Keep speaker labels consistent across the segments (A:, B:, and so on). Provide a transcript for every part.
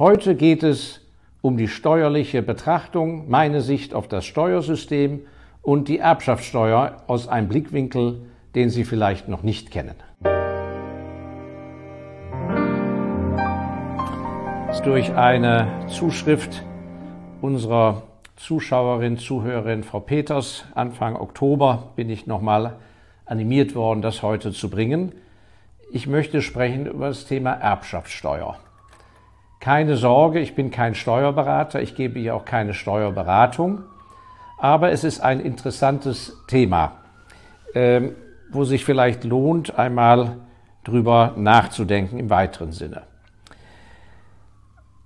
A: Heute geht es um die steuerliche Betrachtung, meine Sicht auf das Steuersystem und die Erbschaftssteuer aus einem Blickwinkel, den Sie vielleicht noch nicht kennen. Durch eine Zuschrift unserer Zuschauerin, Zuhörerin Frau Peters Anfang Oktober bin ich nochmal animiert worden, das heute zu bringen. Ich möchte sprechen über das Thema Erbschaftssteuer. Keine Sorge, ich bin kein Steuerberater, ich gebe hier auch keine Steuerberatung, aber es ist ein interessantes Thema, ähm, wo sich vielleicht lohnt, einmal drüber nachzudenken im weiteren Sinne.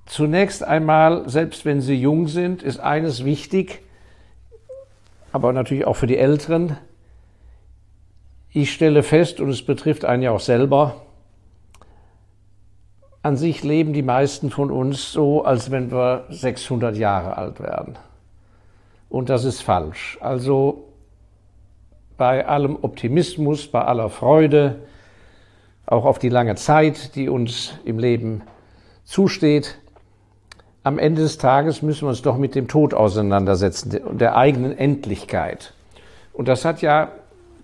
A: Zunächst einmal, selbst wenn Sie jung sind, ist eines wichtig, aber natürlich auch für die Älteren. Ich stelle fest, und es betrifft einen ja auch selber, an sich leben die meisten von uns so, als wenn wir 600 Jahre alt werden. Und das ist falsch. Also bei allem Optimismus, bei aller Freude, auch auf die lange Zeit, die uns im Leben zusteht, am Ende des Tages müssen wir uns doch mit dem Tod auseinandersetzen und der eigenen Endlichkeit. Und das hat ja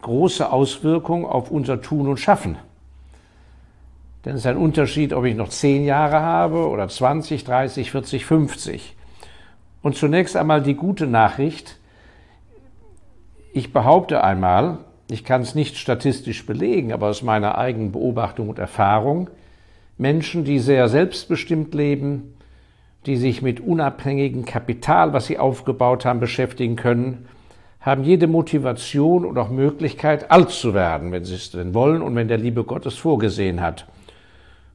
A: große Auswirkungen auf unser Tun und Schaffen. Denn es ist ein Unterschied, ob ich noch zehn Jahre habe oder 20, 30, 40, 50. Und zunächst einmal die gute Nachricht. Ich behaupte einmal, ich kann es nicht statistisch belegen, aber aus meiner eigenen Beobachtung und Erfahrung, Menschen, die sehr selbstbestimmt leben, die sich mit unabhängigem Kapital, was sie aufgebaut haben, beschäftigen können, haben jede Motivation und auch Möglichkeit, alt zu werden, wenn sie es denn wollen und wenn der liebe Gott es vorgesehen hat.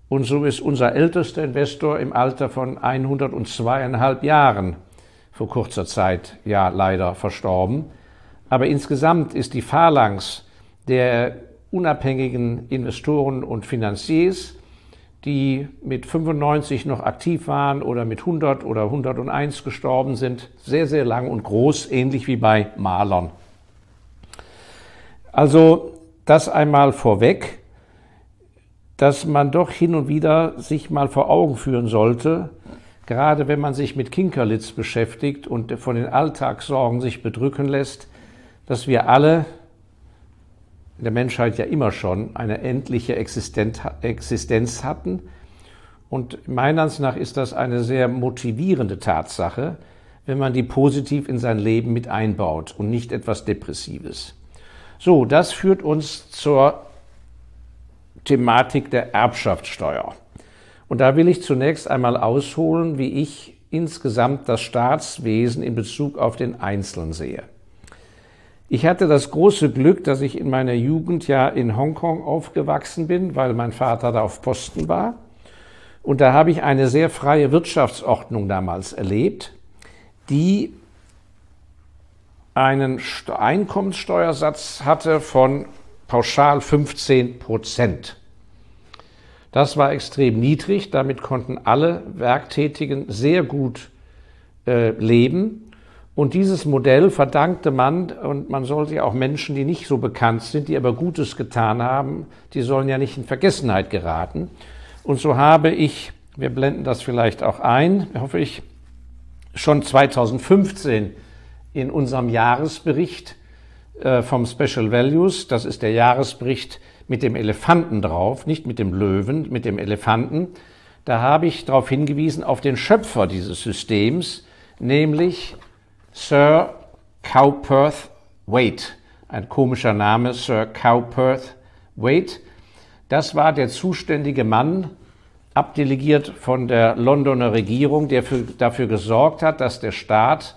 A: Und so ist unser ältester Investor im Alter von 102,5 Jahren vor kurzer Zeit ja leider verstorben. Aber insgesamt ist die Phalanx der unabhängigen Investoren und Finanziers die mit 95 noch aktiv waren oder mit 100 oder 101 gestorben sind, sehr, sehr lang und groß, ähnlich wie bei Malern. Also das einmal vorweg, dass man doch hin und wieder sich mal vor Augen führen sollte, gerade wenn man sich mit Kinkerlitz beschäftigt und von den Alltagssorgen sich bedrücken lässt, dass wir alle in der Menschheit ja immer schon eine endliche Existenz hatten. Und meiner Ansicht nach ist das eine sehr motivierende Tatsache, wenn man die positiv in sein Leben mit einbaut und nicht etwas Depressives. So, das führt uns zur Thematik der Erbschaftssteuer. Und da will ich zunächst einmal ausholen, wie ich insgesamt das Staatswesen in Bezug auf den Einzelnen sehe. Ich hatte das große Glück, dass ich in meiner Jugend ja in Hongkong aufgewachsen bin, weil mein Vater da auf Posten war. Und da habe ich eine sehr freie Wirtschaftsordnung damals erlebt, die einen Einkommenssteuersatz hatte von pauschal 15 Prozent. Das war extrem niedrig, damit konnten alle Werktätigen sehr gut äh, leben. Und dieses Modell verdankte man, und man sollte ja auch Menschen, die nicht so bekannt sind, die aber Gutes getan haben, die sollen ja nicht in Vergessenheit geraten. Und so habe ich, wir blenden das vielleicht auch ein, hoffe ich, schon 2015 in unserem Jahresbericht vom Special Values, das ist der Jahresbericht mit dem Elefanten drauf, nicht mit dem Löwen, mit dem Elefanten, da habe ich darauf hingewiesen auf den Schöpfer dieses Systems, nämlich Sir Cowperth Waite. Ein komischer Name, Sir Cowperth Waite. Das war der zuständige Mann, abdelegiert von der Londoner Regierung, der für, dafür gesorgt hat, dass der Staat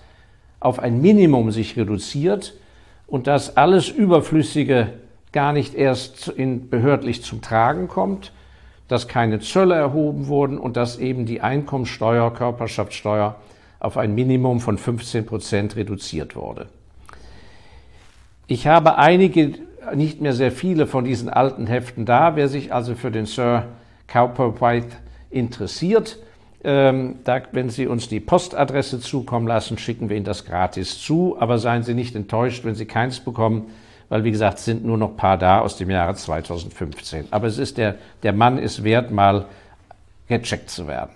A: auf ein Minimum sich reduziert und dass alles Überflüssige gar nicht erst in, behördlich zum Tragen kommt, dass keine Zölle erhoben wurden und dass eben die Einkommensteuer, Körperschaftssteuer auf ein Minimum von 15 Prozent reduziert wurde. Ich habe einige, nicht mehr sehr viele von diesen alten Heften da. Wer sich also für den Sir Cowper White interessiert, ähm, da, wenn Sie uns die Postadresse zukommen lassen, schicken wir Ihnen das gratis zu. Aber seien Sie nicht enttäuscht, wenn Sie keins bekommen, weil wie gesagt, sind nur noch paar da aus dem Jahre 2015. Aber es ist der, der Mann ist wert, mal gecheckt zu werden.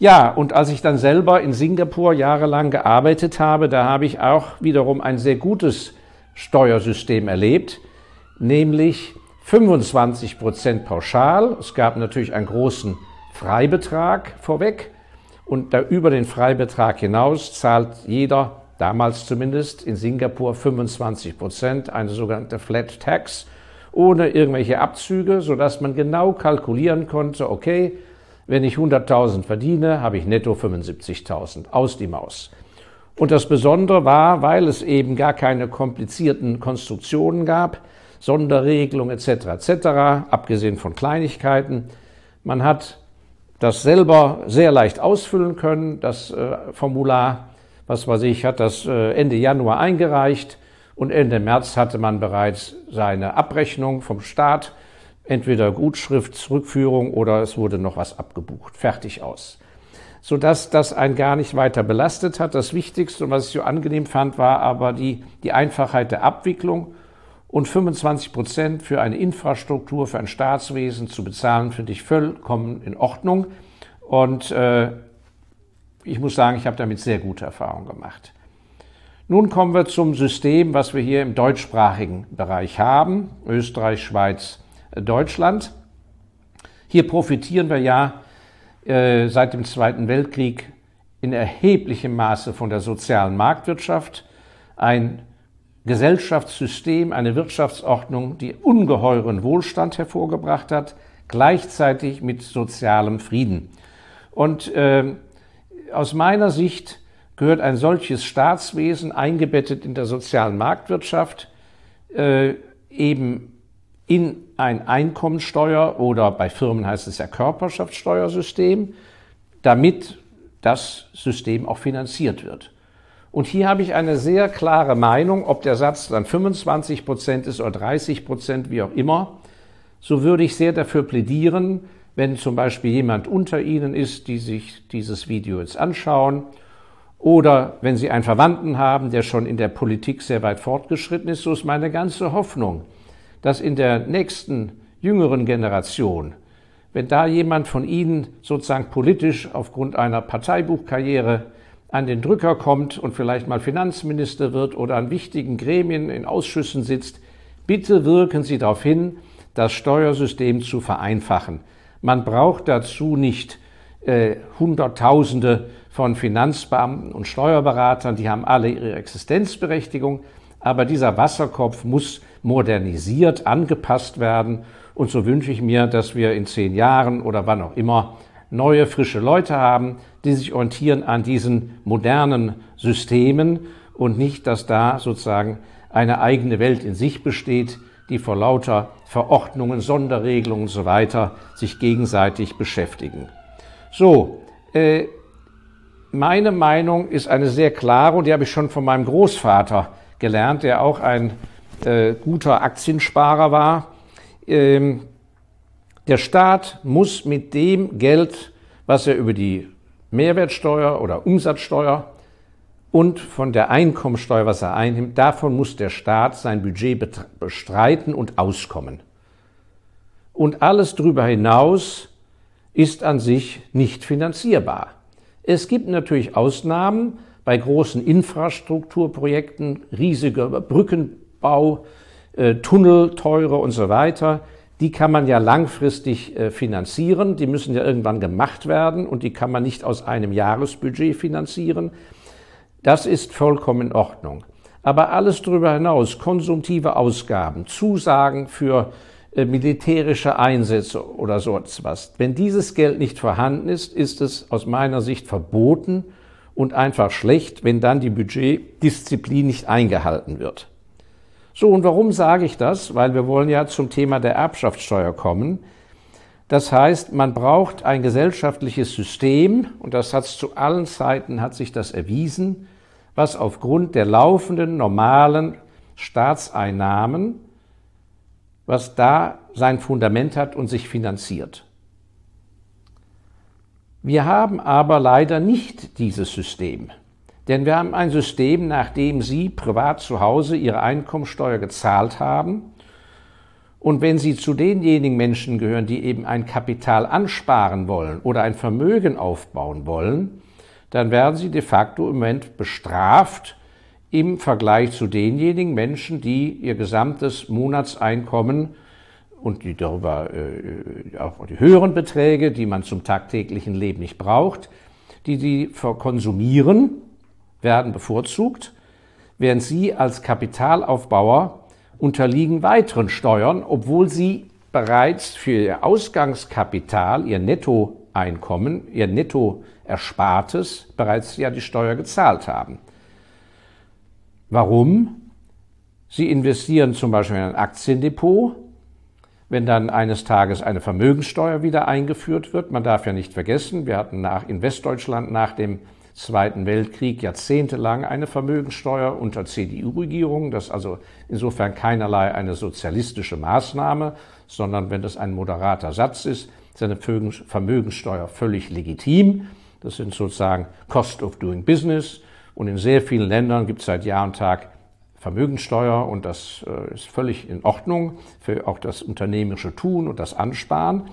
A: Ja, und als ich dann selber in Singapur jahrelang gearbeitet habe, da habe ich auch wiederum ein sehr gutes Steuersystem erlebt, nämlich 25 Prozent pauschal. Es gab natürlich einen großen Freibetrag vorweg und da über den Freibetrag hinaus zahlt jeder, damals zumindest in Singapur, 25 Prozent, eine sogenannte Flat Tax, ohne irgendwelche Abzüge, sodass man genau kalkulieren konnte, okay, wenn ich 100.000 verdiene, habe ich netto 75.000 aus die Maus. Und das Besondere war, weil es eben gar keine komplizierten Konstruktionen gab, Sonderregelungen etc. etc., abgesehen von Kleinigkeiten. Man hat das selber sehr leicht ausfüllen können. Das äh, Formular, was weiß ich, hat das äh, Ende Januar eingereicht und Ende März hatte man bereits seine Abrechnung vom Staat entweder Gutschrift, Zurückführung oder es wurde noch was abgebucht. Fertig aus. Sodass das einen gar nicht weiter belastet hat. Das Wichtigste und was ich so angenehm fand, war aber die, die Einfachheit der Abwicklung. Und 25 Prozent für eine Infrastruktur, für ein Staatswesen zu bezahlen, finde ich vollkommen in Ordnung. Und äh, ich muss sagen, ich habe damit sehr gute Erfahrungen gemacht. Nun kommen wir zum System, was wir hier im deutschsprachigen Bereich haben. Österreich, Schweiz, Deutschland. Hier profitieren wir ja äh, seit dem Zweiten Weltkrieg in erheblichem Maße von der sozialen Marktwirtschaft. Ein Gesellschaftssystem, eine Wirtschaftsordnung, die ungeheuren Wohlstand hervorgebracht hat, gleichzeitig mit sozialem Frieden. Und äh, aus meiner Sicht gehört ein solches Staatswesen eingebettet in der sozialen Marktwirtschaft äh, eben in ein Einkommensteuer oder bei Firmen heißt es ja Körperschaftssteuersystem, damit das System auch finanziert wird. Und hier habe ich eine sehr klare Meinung, ob der Satz dann 25 Prozent ist oder 30 Prozent, wie auch immer. So würde ich sehr dafür plädieren, wenn zum Beispiel jemand unter Ihnen ist, die sich dieses Video jetzt anschauen, oder wenn Sie einen Verwandten haben, der schon in der Politik sehr weit fortgeschritten ist, so ist meine ganze Hoffnung, dass in der nächsten jüngeren Generation, wenn da jemand von Ihnen sozusagen politisch aufgrund einer Parteibuchkarriere an den Drücker kommt und vielleicht mal Finanzminister wird oder an wichtigen Gremien in Ausschüssen sitzt, bitte wirken Sie darauf hin, das Steuersystem zu vereinfachen. Man braucht dazu nicht äh, Hunderttausende von Finanzbeamten und Steuerberatern, die haben alle ihre Existenzberechtigung, aber dieser Wasserkopf muss modernisiert, angepasst werden. Und so wünsche ich mir, dass wir in zehn Jahren oder wann auch immer neue, frische Leute haben, die sich orientieren an diesen modernen Systemen und nicht, dass da sozusagen eine eigene Welt in sich besteht, die vor lauter Verordnungen, Sonderregelungen und so weiter sich gegenseitig beschäftigen. So, äh, meine Meinung ist eine sehr klare und die habe ich schon von meinem Großvater gelernt, der auch ein äh, guter Aktiensparer war. Ähm, der Staat muss mit dem Geld, was er über die Mehrwertsteuer oder Umsatzsteuer und von der Einkommensteuer, was er einnimmt, davon muss der Staat sein Budget bestreiten und auskommen. Und alles darüber hinaus ist an sich nicht finanzierbar. Es gibt natürlich Ausnahmen bei großen Infrastrukturprojekten, riesiger Brücken, Bau, äh, Tunnel, teure und so weiter, die kann man ja langfristig äh, finanzieren, die müssen ja irgendwann gemacht werden und die kann man nicht aus einem Jahresbudget finanzieren. Das ist vollkommen in Ordnung. Aber alles darüber hinaus, konsumtive Ausgaben, Zusagen für äh, militärische Einsätze oder so etwas, wenn dieses Geld nicht vorhanden ist, ist es aus meiner Sicht verboten und einfach schlecht, wenn dann die Budgetdisziplin nicht eingehalten wird. So, und warum sage ich das? Weil wir wollen ja zum Thema der Erbschaftssteuer kommen. Das heißt, man braucht ein gesellschaftliches System, und das hat zu allen Zeiten hat sich das erwiesen, was aufgrund der laufenden normalen Staatseinnahmen, was da sein Fundament hat und sich finanziert. Wir haben aber leider nicht dieses System. Denn wir haben ein System, nachdem Sie privat zu Hause Ihre Einkommensteuer gezahlt haben. Und wenn Sie zu denjenigen Menschen gehören, die eben ein Kapital ansparen wollen oder ein Vermögen aufbauen wollen, dann werden Sie de facto im Moment bestraft im Vergleich zu denjenigen Menschen, die ihr gesamtes Monatseinkommen und die darüber äh, auch die höheren Beträge, die man zum tagtäglichen Leben nicht braucht, die sie konsumieren, werden bevorzugt, während sie als Kapitalaufbauer unterliegen weiteren Steuern, obwohl sie bereits für ihr Ausgangskapital, ihr Nettoeinkommen, ihr Nettoerspartes bereits ja die Steuer gezahlt haben. Warum? Sie investieren zum Beispiel in ein Aktiendepot, wenn dann eines Tages eine Vermögenssteuer wieder eingeführt wird. Man darf ja nicht vergessen, wir hatten nach, in Westdeutschland nach dem Zweiten Weltkrieg jahrzehntelang eine Vermögenssteuer unter CDU-Regierungen. Das ist also insofern keinerlei eine sozialistische Maßnahme, sondern wenn das ein moderater Satz ist, ist eine Vermögenssteuer völlig legitim. Das sind sozusagen Cost of Doing Business. Und in sehr vielen Ländern gibt es seit Jahr und Tag Vermögenssteuer und das äh, ist völlig in Ordnung für auch das unternehmerische Tun und das Ansparen.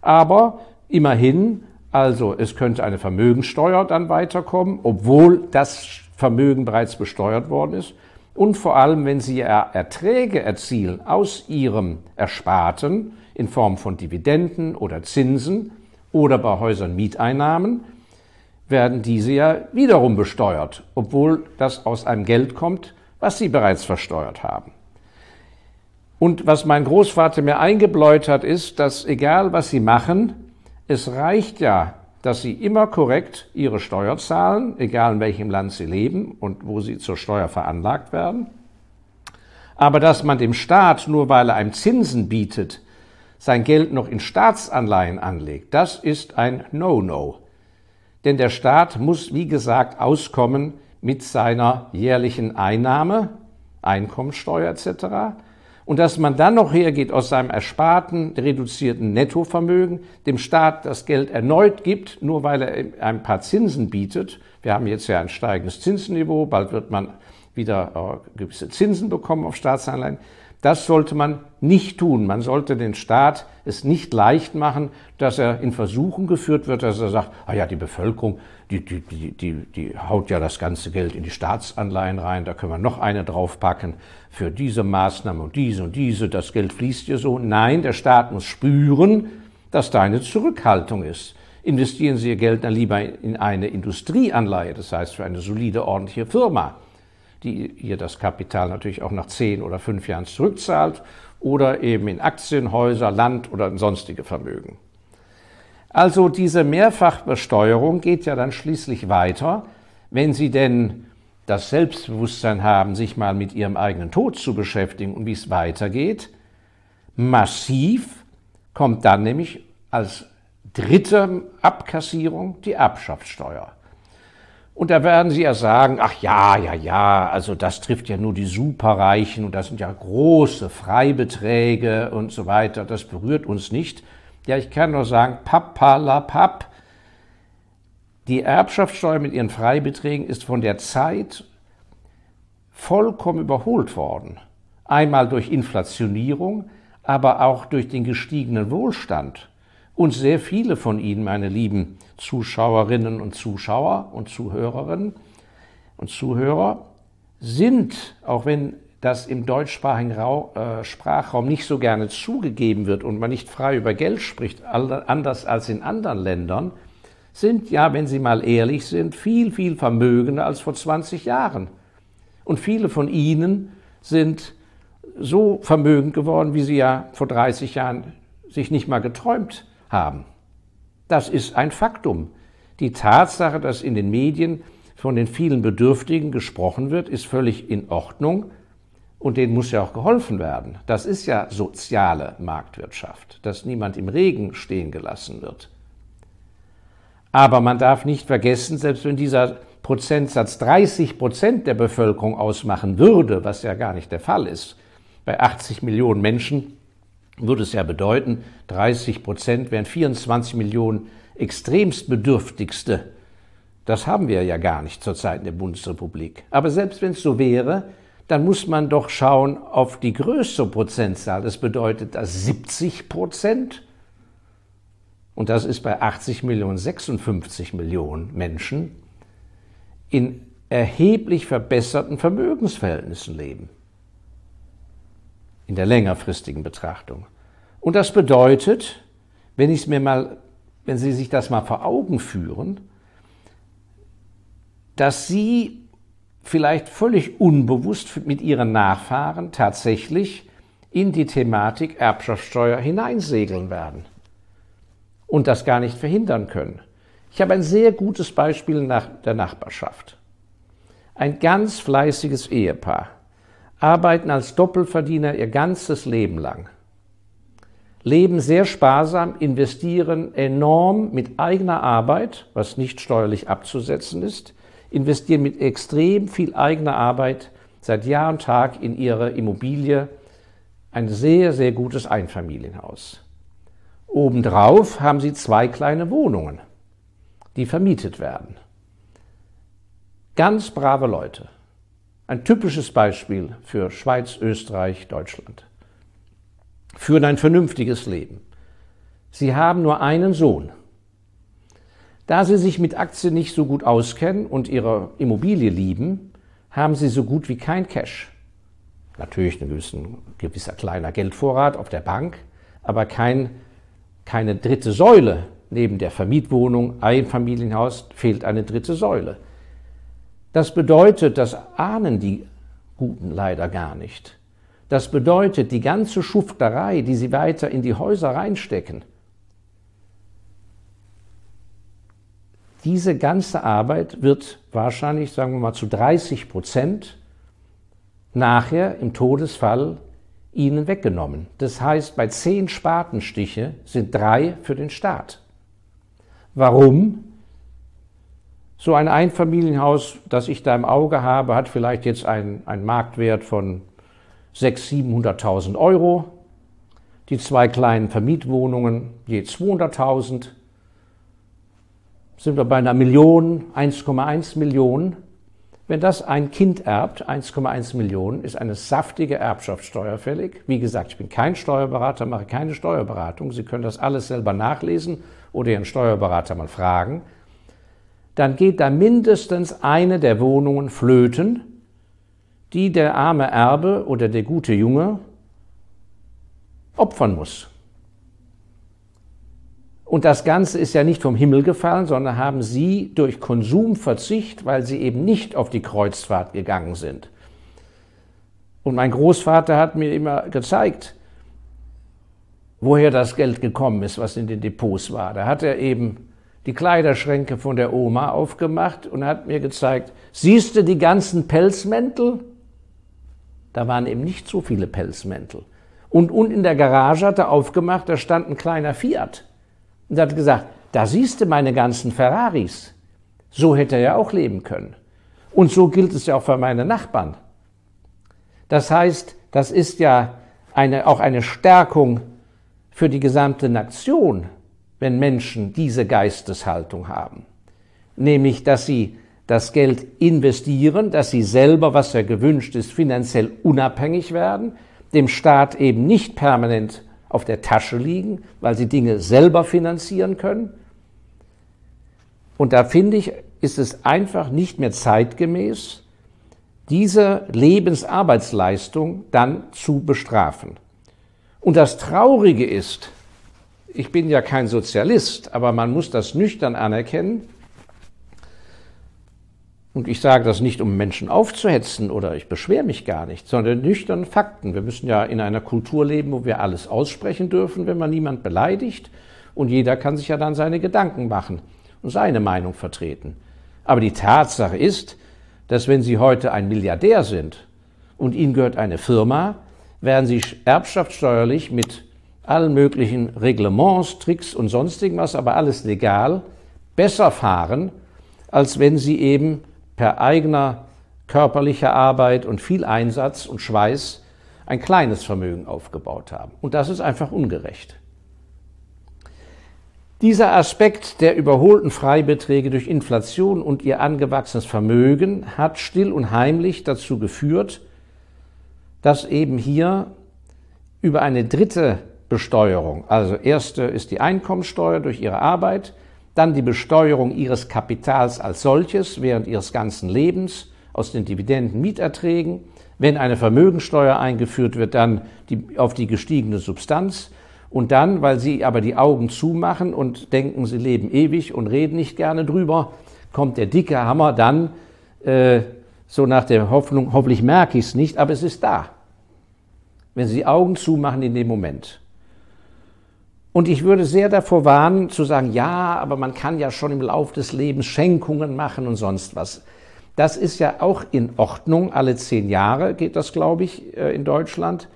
A: Aber immerhin also es könnte eine Vermögensteuer dann weiterkommen, obwohl das Vermögen bereits besteuert worden ist. Und vor allem, wenn Sie Erträge erzielen aus Ihrem Ersparten in Form von Dividenden oder Zinsen oder bei Häusern Mieteinnahmen, werden diese ja wiederum besteuert, obwohl das aus einem Geld kommt, was Sie bereits versteuert haben. Und was mein Großvater mir eingebläut hat, ist, dass egal was Sie machen, es reicht ja, dass Sie immer korrekt Ihre Steuer zahlen, egal in welchem Land Sie leben und wo Sie zur Steuer veranlagt werden. Aber dass man dem Staat, nur weil er einem Zinsen bietet, sein Geld noch in Staatsanleihen anlegt, das ist ein No-No. Denn der Staat muss, wie gesagt, auskommen mit seiner jährlichen Einnahme, Einkommensteuer etc und dass man dann noch hergeht aus seinem ersparten, reduzierten Nettovermögen, dem Staat das Geld erneut gibt, nur weil er ein paar Zinsen bietet. Wir haben jetzt ja ein steigendes Zinsniveau, bald wird man wieder äh, gewisse Zinsen bekommen auf Staatsanleihen. Das sollte man nicht tun. Man sollte den Staat es nicht leicht machen, dass er in Versuchen geführt wird, dass er sagt, ah ja, die Bevölkerung, die, die, die, die, die haut ja das ganze Geld in die Staatsanleihen rein, da können wir noch eine draufpacken für diese Maßnahme und diese und diese, das Geld fließt dir so. Nein, der Staat muss spüren, dass da eine Zurückhaltung ist. Investieren Sie Ihr Geld dann lieber in eine Industrieanleihe, das heißt für eine solide, ordentliche Firma die ihr das Kapital natürlich auch nach zehn oder fünf Jahren zurückzahlt oder eben in Aktien, Häuser, Land oder sonstige Vermögen. Also diese Mehrfachbesteuerung geht ja dann schließlich weiter, wenn Sie denn das Selbstbewusstsein haben, sich mal mit Ihrem eigenen Tod zu beschäftigen und wie es weitergeht. Massiv kommt dann nämlich als dritte Abkassierung die Erbschaftssteuer. Und da werden Sie ja sagen, ach ja, ja, ja, also das trifft ja nur die Superreichen und das sind ja große Freibeträge und so weiter, das berührt uns nicht. Ja, ich kann nur sagen, pappalapapp, die Erbschaftssteuer mit ihren Freibeträgen ist von der Zeit vollkommen überholt worden. Einmal durch Inflationierung, aber auch durch den gestiegenen Wohlstand. Und sehr viele von Ihnen, meine lieben Zuschauerinnen und Zuschauer und Zuhörerinnen und Zuhörer, sind, auch wenn das im deutschsprachigen äh, Sprachraum nicht so gerne zugegeben wird und man nicht frei über Geld spricht, anders als in anderen Ländern, sind ja, wenn Sie mal ehrlich sind, viel, viel vermögender als vor 20 Jahren. Und viele von Ihnen sind so vermögend geworden, wie sie ja vor 30 Jahren sich nicht mal geträumt haben. Das ist ein Faktum. Die Tatsache, dass in den Medien von den vielen Bedürftigen gesprochen wird, ist völlig in Ordnung und denen muss ja auch geholfen werden. Das ist ja soziale Marktwirtschaft, dass niemand im Regen stehen gelassen wird. Aber man darf nicht vergessen, selbst wenn dieser Prozentsatz 30 Prozent der Bevölkerung ausmachen würde, was ja gar nicht der Fall ist, bei 80 Millionen Menschen würde es ja bedeuten, 30 Prozent wären 24 Millionen extremst Bedürftigste. Das haben wir ja gar nicht zurzeit in der Bundesrepublik. Aber selbst wenn es so wäre, dann muss man doch schauen auf die größte Prozentzahl. Das bedeutet, dass 70 Prozent, und das ist bei 80 Millionen 56 Millionen Menschen, in erheblich verbesserten Vermögensverhältnissen leben. In der längerfristigen Betrachtung. Und das bedeutet, wenn ich es mir mal, wenn Sie sich das mal vor Augen führen, dass Sie vielleicht völlig unbewusst mit Ihren Nachfahren tatsächlich in die Thematik Erbschaftssteuer hineinsegeln werden und das gar nicht verhindern können. Ich habe ein sehr gutes Beispiel nach der Nachbarschaft. Ein ganz fleißiges Ehepaar arbeiten als Doppelverdiener ihr ganzes Leben lang leben sehr sparsam, investieren enorm mit eigener Arbeit, was nicht steuerlich abzusetzen ist, investieren mit extrem viel eigener Arbeit seit Jahr und Tag in ihre Immobilie, ein sehr, sehr gutes Einfamilienhaus. Obendrauf haben sie zwei kleine Wohnungen, die vermietet werden. Ganz brave Leute. Ein typisches Beispiel für Schweiz, Österreich, Deutschland führen ein vernünftiges Leben. Sie haben nur einen Sohn. Da Sie sich mit Aktien nicht so gut auskennen und Ihre Immobilie lieben, haben Sie so gut wie kein Cash. Natürlich ein gewisser, kleiner Geldvorrat auf der Bank, aber kein, keine dritte Säule. Neben der Vermietwohnung, Einfamilienhaus fehlt eine dritte Säule. Das bedeutet, das ahnen die Guten leider gar nicht. Das bedeutet, die ganze Schufterei, die sie weiter in die Häuser reinstecken, diese ganze Arbeit wird wahrscheinlich, sagen wir mal, zu 30 Prozent nachher im Todesfall ihnen weggenommen. Das heißt, bei zehn Spatenstiche sind drei für den Staat. Warum? So ein Einfamilienhaus, das ich da im Auge habe, hat vielleicht jetzt einen, einen Marktwert von 600.000, 700.000 Euro. Die zwei kleinen Vermietwohnungen je 200.000. Sind wir bei einer Million, 1,1 Millionen. Wenn das ein Kind erbt, 1,1 Millionen, ist eine saftige Erbschaftssteuer fällig. Wie gesagt, ich bin kein Steuerberater, mache keine Steuerberatung. Sie können das alles selber nachlesen oder Ihren Steuerberater mal fragen. Dann geht da mindestens eine der Wohnungen flöten die der arme Erbe oder der gute Junge opfern muss. Und das Ganze ist ja nicht vom Himmel gefallen, sondern haben sie durch Konsumverzicht, weil sie eben nicht auf die Kreuzfahrt gegangen sind. Und mein Großvater hat mir immer gezeigt, woher das Geld gekommen ist, was in den Depots war. Da hat er eben die Kleiderschränke von der Oma aufgemacht und hat mir gezeigt, siehst du die ganzen Pelzmäntel? Da waren eben nicht so viele Pelzmäntel. Und unten in der Garage hat er aufgemacht, da stand ein kleiner Fiat. Und hat gesagt, da siehst du meine ganzen Ferraris. So hätte er ja auch leben können. Und so gilt es ja auch für meine Nachbarn. Das heißt, das ist ja eine, auch eine Stärkung für die gesamte Nation, wenn Menschen diese Geisteshaltung haben. Nämlich, dass sie das Geld investieren, dass sie selber, was ja gewünscht ist, finanziell unabhängig werden, dem Staat eben nicht permanent auf der Tasche liegen, weil sie Dinge selber finanzieren können. Und da finde ich, ist es einfach nicht mehr zeitgemäß, diese Lebensarbeitsleistung dann zu bestrafen. Und das Traurige ist, ich bin ja kein Sozialist, aber man muss das nüchtern anerkennen, und ich sage das nicht, um Menschen aufzuhetzen oder ich beschwere mich gar nicht, sondern nüchtern Fakten. Wir müssen ja in einer Kultur leben, wo wir alles aussprechen dürfen, wenn man niemand beleidigt. Und jeder kann sich ja dann seine Gedanken machen und seine Meinung vertreten. Aber die Tatsache ist, dass wenn Sie heute ein Milliardär sind und Ihnen gehört eine Firma, werden Sie erbschaftssteuerlich mit allen möglichen Reglements, Tricks und sonstigen was, aber alles legal, besser fahren, als wenn Sie eben per eigener körperlicher Arbeit und viel Einsatz und Schweiß ein kleines Vermögen aufgebaut haben. Und das ist einfach ungerecht. Dieser Aspekt der überholten Freibeträge durch Inflation und ihr angewachsenes Vermögen hat still und heimlich dazu geführt, dass eben hier über eine dritte Besteuerung, also erste ist die Einkommensteuer durch ihre Arbeit, dann die Besteuerung ihres Kapitals als solches während ihres ganzen Lebens aus den Dividenden, Mieterträgen, wenn eine Vermögensteuer eingeführt wird, dann die, auf die gestiegene Substanz und dann, weil sie aber die Augen zumachen und denken, sie leben ewig und reden nicht gerne drüber, kommt der dicke Hammer dann äh, so nach der Hoffnung, hoffentlich merke ich es nicht, aber es ist da. Wenn Sie die Augen zumachen in dem Moment. Und ich würde sehr davor warnen, zu sagen, ja, aber man kann ja schon im Laufe des Lebens Schenkungen machen und sonst was. Das ist ja auch in Ordnung. Alle zehn Jahre geht das, glaube ich, äh, in Deutschland.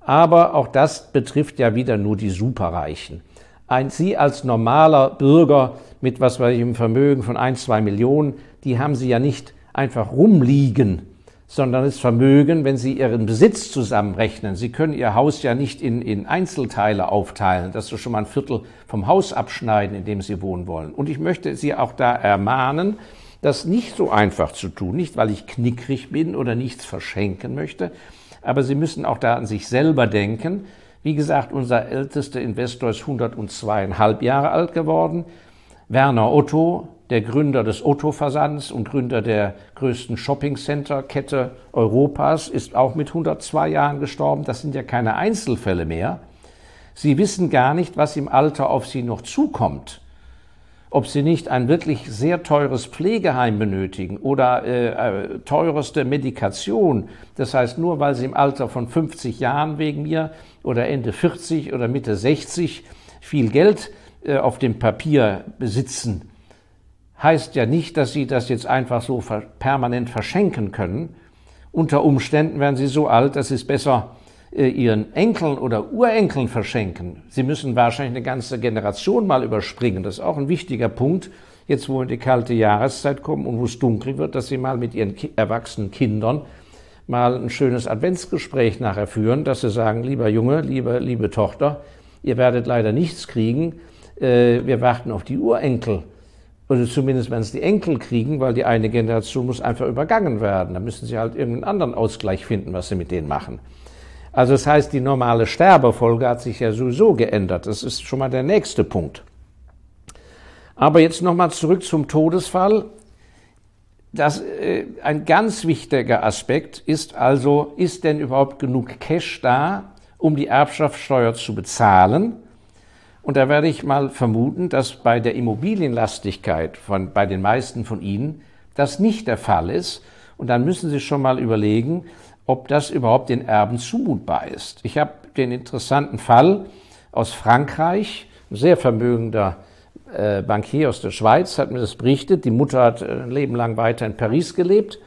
A: Aber auch das betrifft ja wieder nur die Superreichen. Ein, Sie als normaler Bürger mit was weiß ich, einem Vermögen von ein, zwei Millionen, die haben Sie ja nicht einfach rumliegen, sondern das Vermögen, wenn Sie Ihren Besitz zusammenrechnen. Sie können Ihr Haus ja nicht in, in Einzelteile aufteilen, dass Sie schon mal ein Viertel vom Haus abschneiden, in dem Sie wohnen wollen. Und ich möchte Sie auch da ermahnen, das nicht so einfach zu tun, nicht weil ich knickrig bin oder nichts verschenken möchte, aber Sie müssen auch da an sich selber denken. Wie gesagt, unser ältester Investor ist 102,5 Jahre alt geworden. Werner Otto, der Gründer des Otto-Versands und Gründer der größten Shopping-Center-Kette Europas, ist auch mit 102 Jahren gestorben. Das sind ja keine Einzelfälle mehr. Sie wissen gar nicht, was im Alter auf Sie noch zukommt. Ob Sie nicht ein wirklich sehr teures Pflegeheim benötigen oder äh, äh, teureste Medikation. Das heißt, nur weil Sie im Alter von 50 Jahren wegen mir oder Ende 40 oder Mitte 60 viel Geld äh, auf dem Papier besitzen, heißt ja nicht, dass Sie das jetzt einfach so permanent verschenken können. Unter Umständen werden Sie so alt, dass Sie es besser äh, Ihren Enkeln oder Urenkeln verschenken. Sie müssen wahrscheinlich eine ganze Generation mal überspringen. Das ist auch ein wichtiger Punkt, jetzt wo in die kalte Jahreszeit kommen und wo es dunkel wird, dass Sie mal mit Ihren erwachsenen Kindern mal ein schönes Adventsgespräch nachher führen, dass Sie sagen, lieber Junge, liebe, liebe Tochter, ihr werdet leider nichts kriegen, äh, wir warten auf die Urenkel. Oder zumindest, wenn es die Enkel kriegen, weil die eine Generation muss einfach übergangen werden. Da müssen sie halt irgendeinen anderen Ausgleich finden, was sie mit denen machen. Also das heißt, die normale Sterbefolge hat sich ja sowieso geändert. Das ist schon mal der nächste Punkt. Aber jetzt nochmal zurück zum Todesfall. Das, äh, ein ganz wichtiger Aspekt ist also, ist denn überhaupt genug Cash da, um die Erbschaftssteuer zu bezahlen? Und da werde ich mal vermuten, dass bei der Immobilienlastigkeit von, bei den meisten von Ihnen das nicht der Fall ist. Und dann müssen Sie schon mal überlegen, ob das überhaupt den Erben zumutbar ist. Ich habe den interessanten Fall aus Frankreich, ein sehr vermögender äh, Bankier aus der Schweiz hat mir das berichtet. Die Mutter hat äh, ein Leben lang weiter in Paris gelebt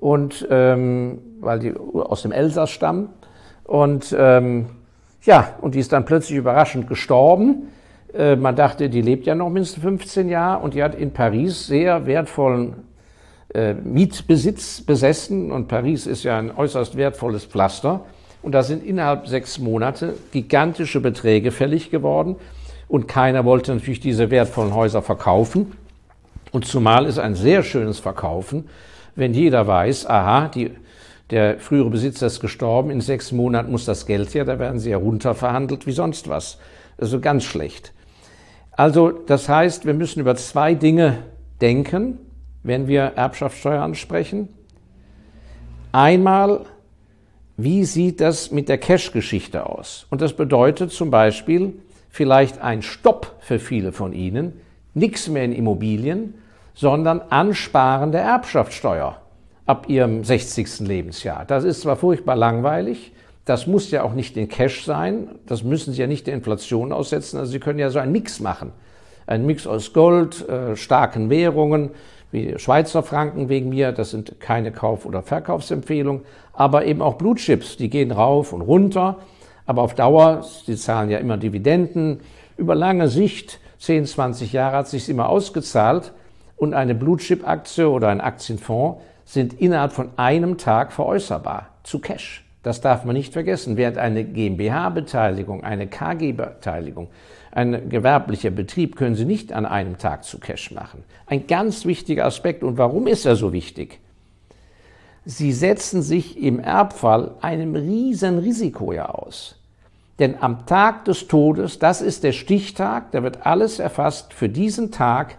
A: und ähm, weil die aus dem Elsass stammen und ähm, ja, und die ist dann plötzlich überraschend gestorben. Äh, man dachte, die lebt ja noch mindestens 15 Jahre und die hat in Paris sehr wertvollen äh, Mietbesitz besessen und Paris ist ja ein äußerst wertvolles Pflaster. Und da sind innerhalb sechs Monate gigantische Beträge fällig geworden und keiner wollte natürlich diese wertvollen Häuser verkaufen. Und zumal ist ein sehr schönes Verkaufen, wenn jeder weiß, aha, die der frühere Besitzer ist gestorben, in sechs Monaten muss das Geld her, da werden sie ja runterverhandelt wie sonst was. Also ganz schlecht. Also das heißt, wir müssen über zwei Dinge denken, wenn wir Erbschaftssteuer ansprechen. Einmal, wie sieht das mit der Cash-Geschichte aus? Und das bedeutet zum Beispiel vielleicht ein Stopp für viele von Ihnen, nichts mehr in Immobilien, sondern Ansparen der Erbschaftssteuer ab ihrem 60. Lebensjahr. Das ist zwar furchtbar langweilig, das muss ja auch nicht in Cash sein, das müssen Sie ja nicht der Inflation aussetzen, also Sie können ja so einen Mix machen. Ein Mix aus Gold, äh, starken Währungen, wie Schweizer Franken wegen mir, das sind keine Kauf- oder Verkaufsempfehlungen, aber eben auch Blutchips, die gehen rauf und runter, aber auf Dauer, Sie zahlen ja immer Dividenden, über lange Sicht, 10, 20 Jahre hat sich immer ausgezahlt und eine Blutchip-Aktie oder ein Aktienfonds sind innerhalb von einem Tag veräußerbar zu Cash. Das darf man nicht vergessen. Während eine GmbH-Beteiligung, eine KG-Beteiligung, ein gewerblicher Betrieb können Sie nicht an einem Tag zu Cash machen. Ein ganz wichtiger Aspekt. Und warum ist er so wichtig? Sie setzen sich im Erbfall einem riesen Risiko ja aus. Denn am Tag des Todes, das ist der Stichtag, da wird alles erfasst für diesen Tag.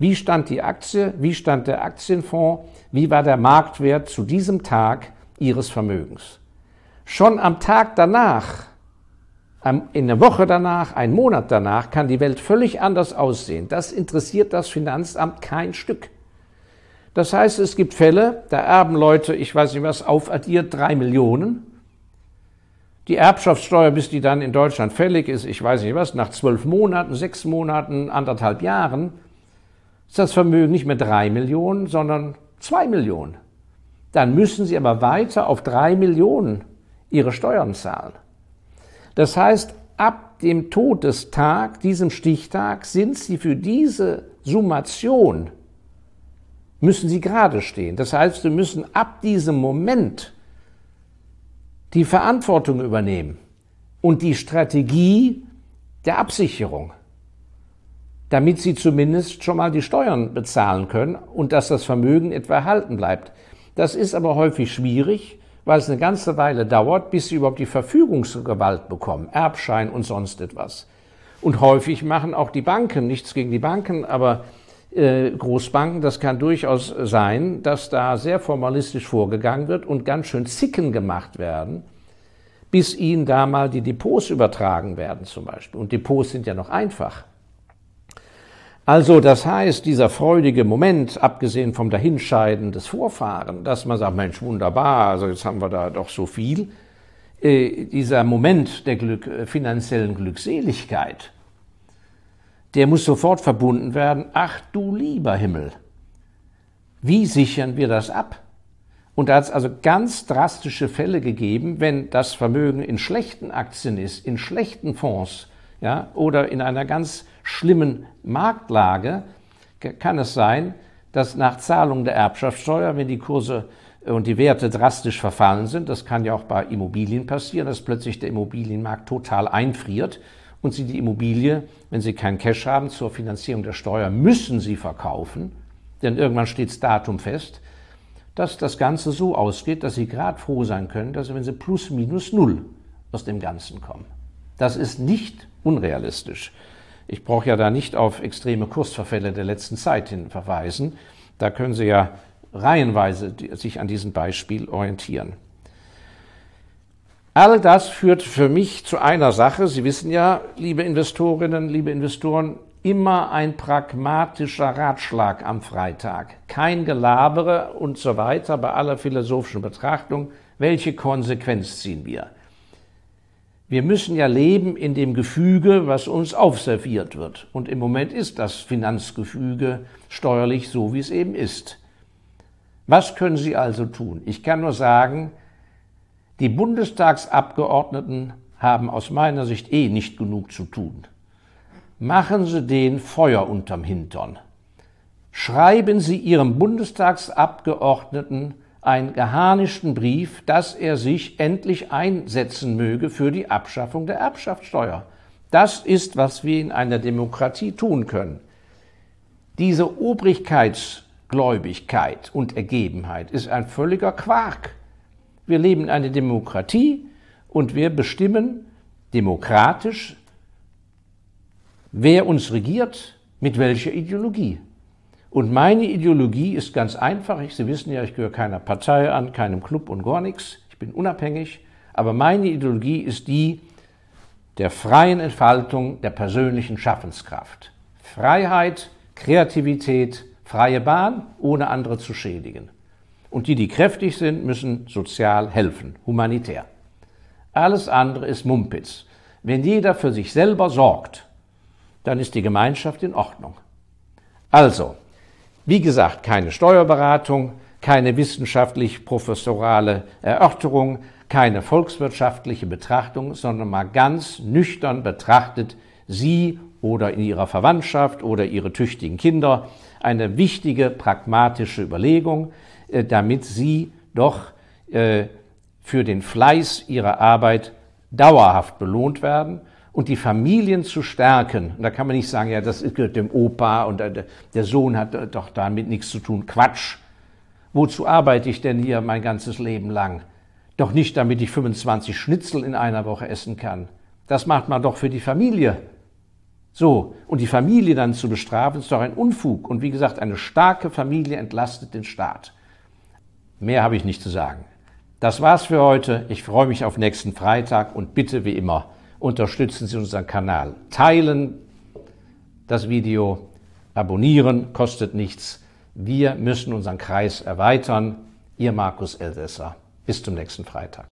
A: Wie stand die Aktie? Wie stand der Aktienfonds? Wie war der Marktwert zu diesem Tag Ihres Vermögens? Schon am Tag danach, in der Woche danach, einen Monat danach, kann die Welt völlig anders aussehen. Das interessiert das Finanzamt kein Stück. Das heißt, es gibt Fälle, da erben Leute, ich weiß nicht was, aufaddiert drei Millionen. Die Erbschaftssteuer, bis die dann in Deutschland fällig ist, ich weiß nicht was, nach zwölf Monaten, sechs Monaten, anderthalb Jahren, ist das Vermögen nicht mehr drei Millionen, sondern zwei Millionen. Dann müssen sie aber weiter auf drei Millionen ihre Steuern zahlen. Das heißt, ab dem Todestag, diesem Stichtag, sind sie für diese Summation müssen sie gerade stehen. Das heißt, sie müssen ab diesem Moment die Verantwortung übernehmen und die Strategie der Absicherung, damit sie zumindest schon mal die Steuern bezahlen können und dass das Vermögen etwa erhalten bleibt. Das ist aber häufig schwierig, weil es eine ganze Weile dauert, bis sie überhaupt die Verfügungsgewalt bekommen, Erbschein und sonst etwas. Und häufig machen auch die Banken, nichts gegen die Banken, aber äh, Großbanken, das kann durchaus sein, dass da sehr formalistisch vorgegangen wird und ganz schön Zicken gemacht werden, bis ihnen da mal die Depots übertragen werden zum Beispiel. Und Depots sind ja noch einfach. Also das heißt, dieser freudige Moment, abgesehen vom Dahinscheiden des Vorfahren, dass man sagt, Mensch, wunderbar, also jetzt haben wir da doch so viel, äh, dieser Moment der Glück, äh, finanziellen Glückseligkeit, der muss sofort verbunden werden. Ach du lieber Himmel, wie sichern wir das ab? Und da hat es also ganz drastische Fälle gegeben, wenn das Vermögen in schlechten Aktien ist, in schlechten Fonds, ja, oder in einer ganz schlimmen Marktlage, kann es sein, dass nach Zahlung der Erbschaftssteuer, wenn die Kurse und die Werte drastisch verfallen sind, das kann ja auch bei Immobilien passieren, dass plötzlich der Immobilienmarkt total einfriert und Sie die Immobilie, wenn Sie keinen Cash haben zur Finanzierung der Steuer, müssen Sie verkaufen, denn irgendwann steht das Datum fest, dass das Ganze so ausgeht, dass Sie gerade froh sein können, dass Sie, wenn Sie plus minus null aus dem Ganzen kommen. Das ist nicht unrealistisch. Ich brauche ja da nicht auf extreme Kursverfälle der letzten Zeit hin verweisen. Da können Sie ja reihenweise sich an diesem Beispiel orientieren. All das führt für mich zu einer Sache. Sie wissen ja, liebe Investorinnen, liebe Investoren, immer ein pragmatischer Ratschlag am Freitag. Kein Gelabere und so weiter bei aller philosophischen Betrachtung. Welche Konsequenz ziehen wir? Wir müssen ja leben in dem Gefüge, was uns aufserviert wird. Und im Moment ist das Finanzgefüge steuerlich so, wie es eben ist. Was können Sie also tun? Ich kann nur sagen, die Bundestagsabgeordneten haben aus meiner Sicht eh nicht genug zu tun. Machen Sie den Feuer unterm Hintern. Schreiben Sie Ihrem Bundestagsabgeordneten einen geharnischten Brief, dass er sich endlich einsetzen möge für die Abschaffung der Erbschaftssteuer. Das ist, was wir in einer Demokratie tun können. Diese Obrigkeitsgläubigkeit und Ergebenheit ist ein völliger Quark. Wir leben in einer Demokratie und wir bestimmen demokratisch, wer uns regiert, mit welcher Ideologie. Und meine Ideologie ist ganz einfach. Sie wissen ja, ich gehöre keiner Partei an, keinem Club und gar nichts. Ich bin unabhängig. Aber meine Ideologie ist die der freien Entfaltung der persönlichen Schaffenskraft. Freiheit, Kreativität, freie Bahn, ohne andere zu schädigen. Und die, die kräftig sind, müssen sozial helfen, humanitär. Alles andere ist Mumpitz. Wenn jeder für sich selber sorgt, dann ist die Gemeinschaft in Ordnung. Also, wie gesagt, keine Steuerberatung, keine wissenschaftlich-professorale Erörterung, keine volkswirtschaftliche Betrachtung, sondern mal ganz nüchtern betrachtet, Sie oder in Ihrer Verwandtschaft oder Ihre tüchtigen Kinder eine wichtige pragmatische Überlegung. Äh, damit sie doch äh, für den Fleiß ihrer Arbeit dauerhaft belohnt werden und die Familien zu stärken. Und da kann man nicht sagen, ja, das gehört dem Opa und der Sohn hat doch damit nichts zu tun. Quatsch. Wozu arbeite ich denn hier mein ganzes Leben lang? Doch nicht, damit ich 25 Schnitzel in einer Woche essen kann. Das macht man doch für die Familie. So, und die Familie dann zu bestrafen, ist doch ein Unfug. Und wie gesagt, eine starke Familie entlastet den Staat. Mehr habe ich nicht zu sagen. Das war's für heute. Ich freue mich auf nächsten Freitag und bitte wie immer unterstützen Sie unseren Kanal. Teilen das Video, abonnieren, kostet nichts. Wir müssen unseren Kreis erweitern. Ihr Markus Elsässer. Bis zum nächsten Freitag.